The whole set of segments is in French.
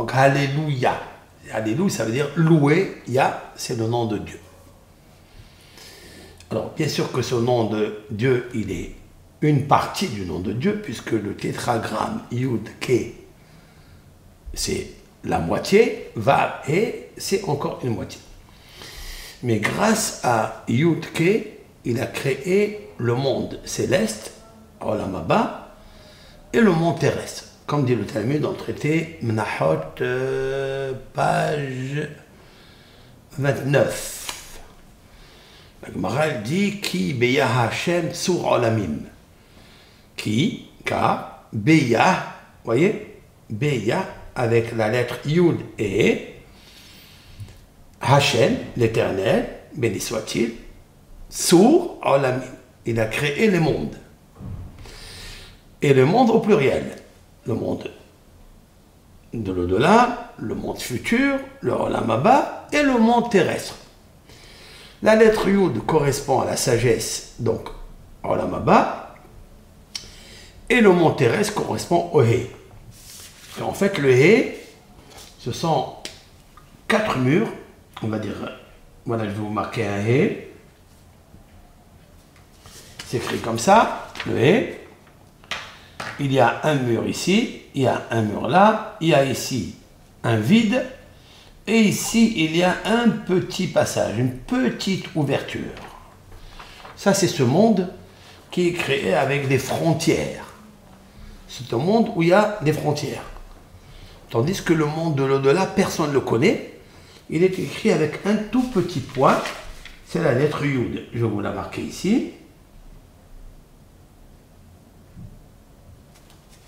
Donc Alléluia. Alléluia, ça veut dire louer. Ya, c'est le nom de Dieu. Alors, bien sûr que ce nom de Dieu, il est une partie du nom de Dieu, puisque le tétragramme Yud Ke, c'est la moitié, Va et c'est encore une moitié. Mais grâce à Yud Ke, il a créé le monde céleste, Olamaba, et le monde terrestre. Comme dit le Talmud dans le traité Mnahot, euh, page 29. La Gemara dit Ki beya Hashem sur olamim. Qui, car, beya, voyez, beya avec la lettre Yud et Hashem, l'éternel, béni soit-il, sur olamim. Il a créé le monde. Et le monde au pluriel. Le monde de l'au-delà, le monde futur, le olamaba et le monde terrestre. La lettre Yud correspond à la sagesse, donc Olamaba, et le mont terrestre correspond au He. En fait, le He, ce sont quatre murs, on va dire, voilà, je vais vous marquer un He. C'est écrit comme ça, le He. Il y a un mur ici, il y a un mur là, il y a ici un vide, et ici, il y a un petit passage, une petite ouverture. Ça, c'est ce monde qui est créé avec des frontières. C'est un monde où il y a des frontières. Tandis que le monde de l'au-delà, personne ne le connaît. Il est écrit avec un tout petit point. C'est la lettre Yud. Je vous la marquer ici.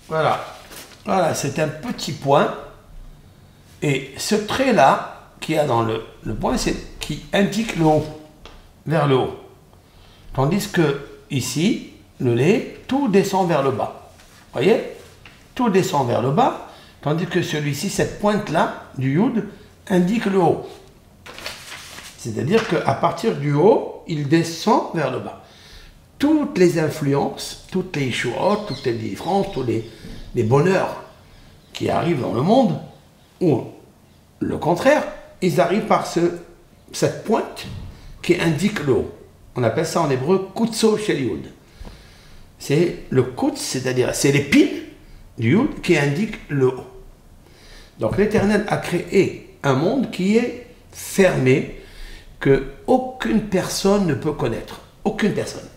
Voilà. Voilà, c'est un petit point et ce trait-là, qu'il y a dans le, point, c'est qui indique le haut, vers le haut. Tandis que ici, le lait, tout descend vers le bas. Voyez? Tout descend vers le bas, tandis que celui-ci, cette pointe-là, du yud, indique le haut. C'est-à-dire qu'à partir du haut, il descend vers le bas. Toutes les influences, toutes les choix, toutes les différences, tous les, bonheurs qui arrivent dans le monde, ou le contraire, ils arrivent par ce, cette pointe qui indique le haut. On appelle ça en hébreu kutso sheliud. C'est le kutz, c'est-à-dire c'est l'épine du yud qui indique le haut. Donc l'Éternel a créé un monde qui est fermé, que aucune personne ne peut connaître. Aucune personne.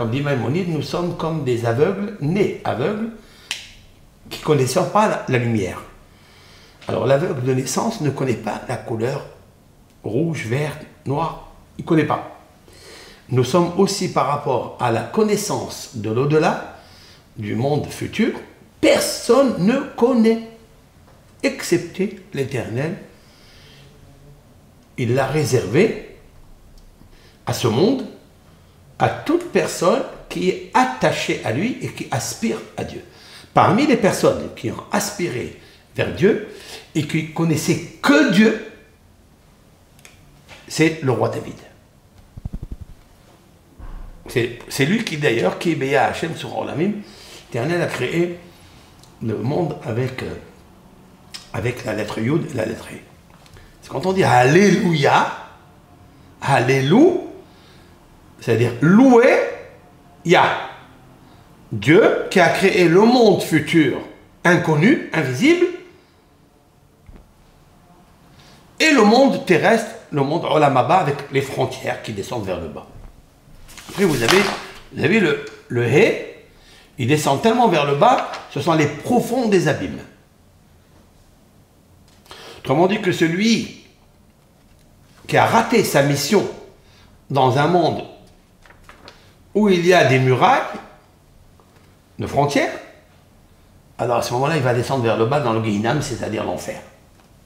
Comme dit Maïmonide, nous sommes comme des aveugles, nés aveugles, qui ne connaissent pas la, lumière. Alors l'aveugle de naissance ne connaît pas la couleur rouge, vert, noir. Il ne connaît pas. Nous sommes aussi par rapport à la connaissance de l'au-delà, du monde futur, personne ne connaît, excepté l'Éternel. Il l'a réservé à ce monde, à toute personne qui est attachée à lui et qui aspire à Dieu. Parmi les personnes qui ont aspiré vers Dieu et qui connaissaient que Dieu, c'est le roi David. C'est lui qui d'ailleurs, qui est Hachem sur Olamim, l'Éternel a créé le monde avec, euh, avec la lettre Yud et la lettre E. C'est quand on dit Alléluia, Alléluia, c'est-à-dire louer Yah. Dieu qui a créé le monde futur inconnu, invisible, et le monde terrestre, le monde Olamaba avec les frontières qui descendent vers le bas. Après, vous avez, vous le, le il descend tellement vers le bas, ce sont les profonds des abîmes. Autrement dit que celui qui a raté sa mission dans un monde où il y a des murailles, de frontières, alors à ce moment-là, il va descendre vers le bas dans le Gehinam, c'est-à-dire l'enfer.